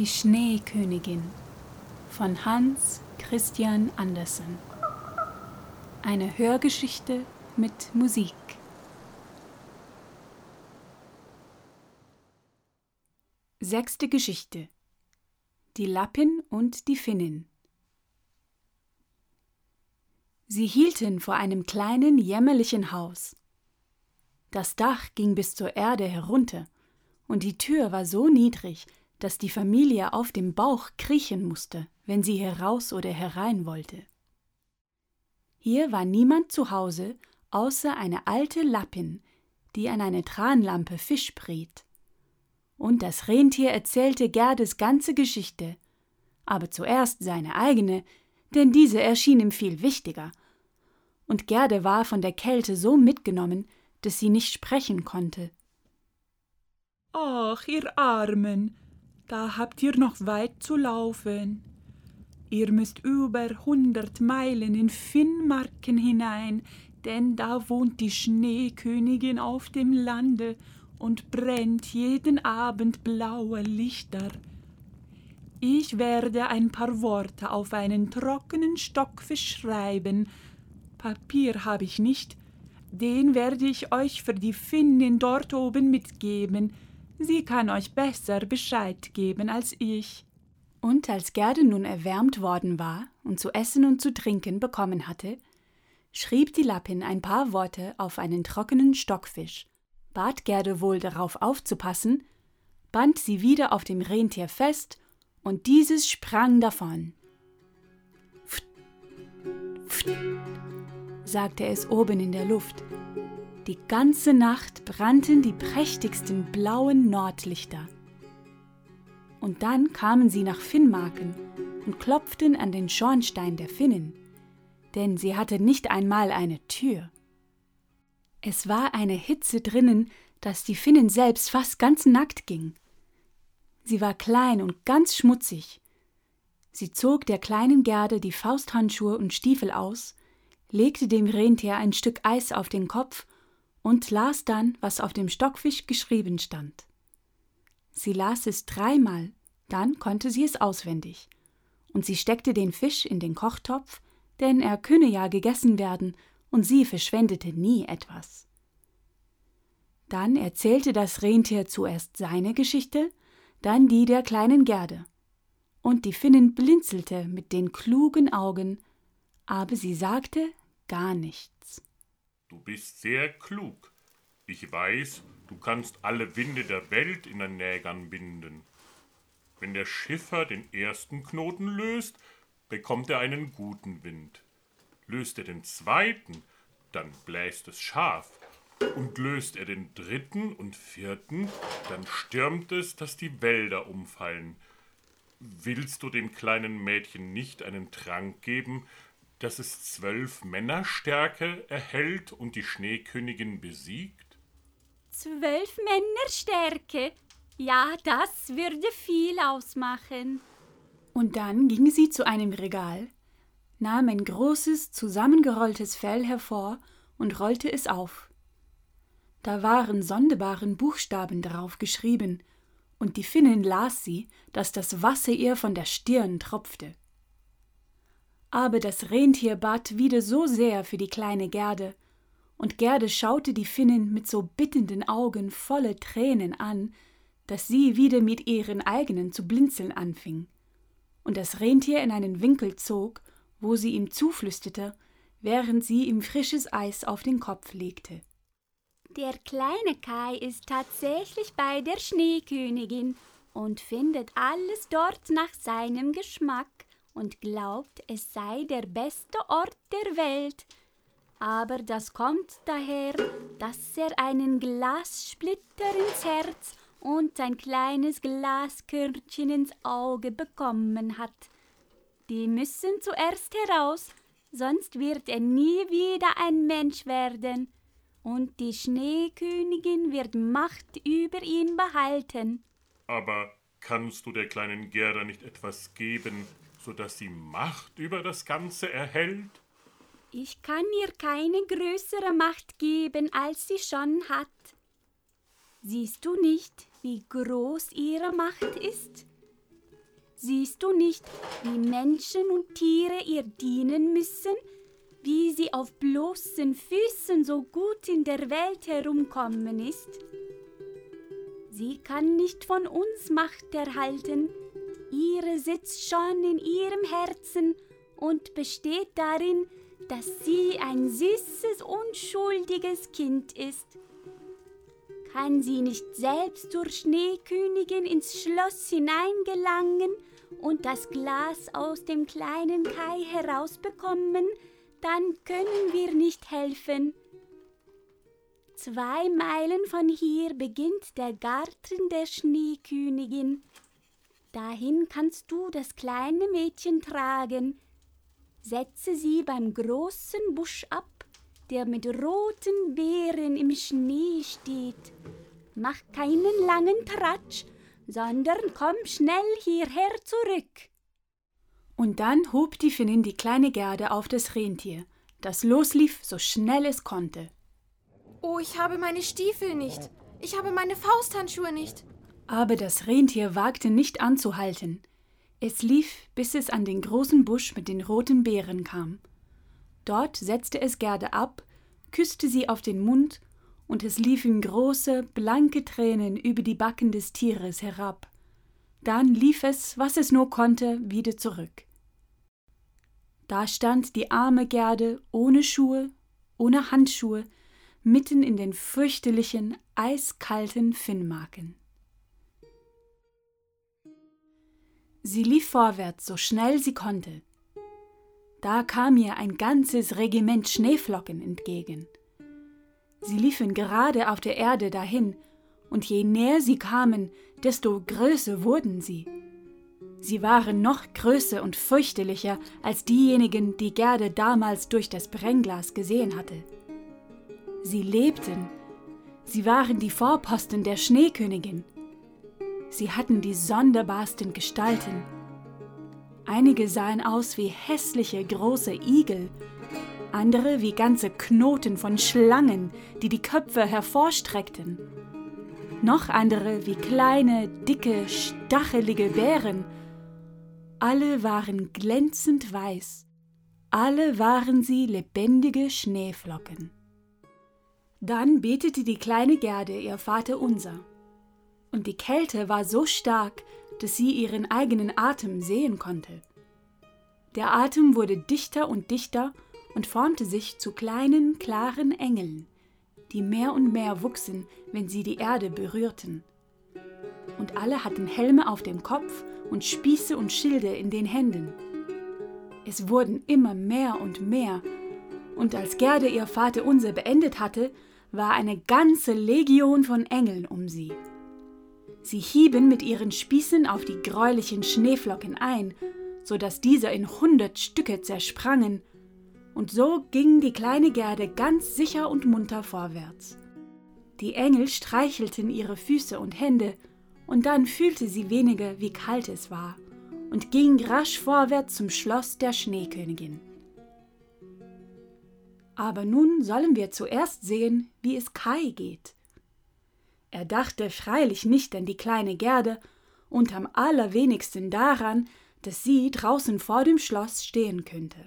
Die Schneekönigin von Hans Christian Andersen. Eine Hörgeschichte mit Musik. Sechste Geschichte. Die Lappin und die Finnin. Sie hielten vor einem kleinen, jämmerlichen Haus. Das Dach ging bis zur Erde herunter, und die Tür war so niedrig, dass die Familie auf dem Bauch kriechen musste, wenn sie heraus oder herein wollte. Hier war niemand zu Hause, außer eine alte Lappin, die an eine Tranlampe Fisch briet. Und das Rentier erzählte Gerdes ganze Geschichte, aber zuerst seine eigene, denn diese erschien ihm viel wichtiger. Und Gerde war von der Kälte so mitgenommen, dass sie nicht sprechen konnte. Ach, ihr Armen, da habt ihr noch weit zu laufen. Ihr müsst über hundert Meilen in Finnmarken hinein, denn da wohnt die Schneekönigin auf dem Lande und brennt jeden Abend blaue Lichter. Ich werde ein paar Worte auf einen trockenen Stockfisch schreiben. Papier habe ich nicht, den werde ich euch für die Finnin dort oben mitgeben. Sie kann euch besser Bescheid geben als ich. Und als Gerde nun erwärmt worden war und zu essen und zu trinken bekommen hatte, schrieb die Lappin ein paar Worte auf einen trockenen Stockfisch, bat Gerde wohl darauf aufzupassen, band sie wieder auf dem Rentier fest, und dieses sprang davon. Pft, pft sagte es oben in der Luft. Die ganze Nacht brannten die prächtigsten blauen Nordlichter. Und dann kamen sie nach Finnmarken und klopften an den Schornstein der Finnen, denn sie hatte nicht einmal eine Tür. Es war eine Hitze drinnen, dass die Finnen selbst fast ganz nackt ging. Sie war klein und ganz schmutzig. Sie zog der kleinen Gerde die Fausthandschuhe und Stiefel aus legte dem Rentier ein Stück Eis auf den Kopf und las dann, was auf dem Stockfisch geschrieben stand. Sie las es dreimal, dann konnte sie es auswendig, und sie steckte den Fisch in den Kochtopf, denn er könne ja gegessen werden, und sie verschwendete nie etwas. Dann erzählte das Rentier zuerst seine Geschichte, dann die der kleinen Gerde. Und die Finnen blinzelte mit den klugen Augen, aber sie sagte gar nichts. Du bist sehr klug. Ich weiß, du kannst alle Winde der Welt in den Nägern binden. Wenn der Schiffer den ersten Knoten löst, bekommt er einen guten Wind. Löst er den zweiten, dann bläst es scharf. Und löst er den dritten und vierten, dann stürmt es, dass die Wälder umfallen. Willst du dem kleinen Mädchen nicht einen Trank geben, dass es zwölf Männerstärke erhält und die Schneekönigin besiegt? Zwölf Männerstärke? Ja, das würde viel ausmachen. Und dann ging sie zu einem Regal, nahm ein großes, zusammengerolltes Fell hervor und rollte es auf. Da waren sonderbaren Buchstaben darauf geschrieben, und die Finnin las sie, dass das Wasser ihr von der Stirn tropfte. Aber das Rentier bat wieder so sehr für die kleine Gerde, und Gerde schaute die Finnen mit so bittenden Augen volle Tränen an, dass sie wieder mit ihren eigenen zu blinzeln anfing, und das Rentier in einen Winkel zog, wo sie ihm zuflüsterte, während sie ihm frisches Eis auf den Kopf legte. Der kleine Kai ist tatsächlich bei der Schneekönigin und findet alles dort nach seinem Geschmack und glaubt, es sei der beste Ort der Welt. Aber das kommt daher, dass er einen Glassplitter ins Herz und ein kleines Glaskörnchen ins Auge bekommen hat. Die müssen zuerst heraus, sonst wird er nie wieder ein Mensch werden, und die Schneekönigin wird Macht über ihn behalten. Aber kannst du der kleinen Gerda nicht etwas geben, so dass sie Macht über das Ganze erhält? Ich kann ihr keine größere Macht geben, als sie schon hat. Siehst du nicht, wie groß ihre Macht ist? Siehst du nicht, wie Menschen und Tiere ihr dienen müssen, wie sie auf bloßen Füßen so gut in der Welt herumkommen ist? Sie kann nicht von uns Macht erhalten, ihre sitzt schon in ihrem Herzen und besteht darin, dass sie ein süßes, unschuldiges Kind ist. Kann sie nicht selbst zur Schneekönigin ins Schloss hineingelangen und das Glas aus dem kleinen Kai herausbekommen, dann können wir nicht helfen. Zwei Meilen von hier beginnt der Garten der Schneekönigin. Dahin kannst du das kleine Mädchen tragen. Setze sie beim großen Busch ab, der mit roten Beeren im Schnee steht. Mach keinen langen Tratsch, sondern komm schnell hierher zurück. Und dann hob die Finnin die kleine Gerde auf das Rentier, das loslief, so schnell es konnte. Oh, ich habe meine Stiefel nicht. Ich habe meine Fausthandschuhe nicht. Aber das Rentier wagte nicht anzuhalten. Es lief, bis es an den großen Busch mit den roten Beeren kam. Dort setzte es Gerde ab, küsste sie auf den Mund und es liefen große, blanke Tränen über die Backen des Tieres herab. Dann lief es, was es nur konnte, wieder zurück. Da stand die arme Gerde ohne Schuhe, ohne Handschuhe, mitten in den fürchterlichen, eiskalten Finnmarken. Sie lief vorwärts, so schnell sie konnte. Da kam ihr ein ganzes Regiment Schneeflocken entgegen. Sie liefen gerade auf der Erde dahin, und je näher sie kamen, desto größer wurden sie. Sie waren noch größer und fürchterlicher als diejenigen, die Gerde damals durch das Brennglas gesehen hatte. Sie lebten, sie waren die Vorposten der Schneekönigin. Sie hatten die sonderbarsten Gestalten. Einige sahen aus wie hässliche große Igel, andere wie ganze Knoten von Schlangen, die die Köpfe hervorstreckten. Noch andere wie kleine, dicke, stachelige Bären. Alle waren glänzend weiß. Alle waren sie lebendige Schneeflocken. Dann betete die kleine Gerde ihr Vater unser. Und die Kälte war so stark, dass sie ihren eigenen Atem sehen konnte. Der Atem wurde dichter und dichter und formte sich zu kleinen, klaren Engeln, die mehr und mehr wuchsen, wenn sie die Erde berührten. Und alle hatten Helme auf dem Kopf und Spieße und Schilde in den Händen. Es wurden immer mehr und mehr, und als Gerde ihr Vater unser beendet hatte, war eine ganze Legion von Engeln um sie. Sie hieben mit ihren Spießen auf die greulichen Schneeflocken ein, so dass diese in hundert Stücke zersprangen und so ging die kleine Gerde ganz sicher und munter vorwärts. Die Engel streichelten ihre Füße und Hände, und dann fühlte sie weniger, wie kalt es war, und ging rasch vorwärts zum Schloss der Schneekönigin. Aber nun sollen wir zuerst sehen, wie es Kai geht. Er dachte freilich nicht an die kleine Gerde und am allerwenigsten daran, dass sie draußen vor dem Schloss stehen könnte.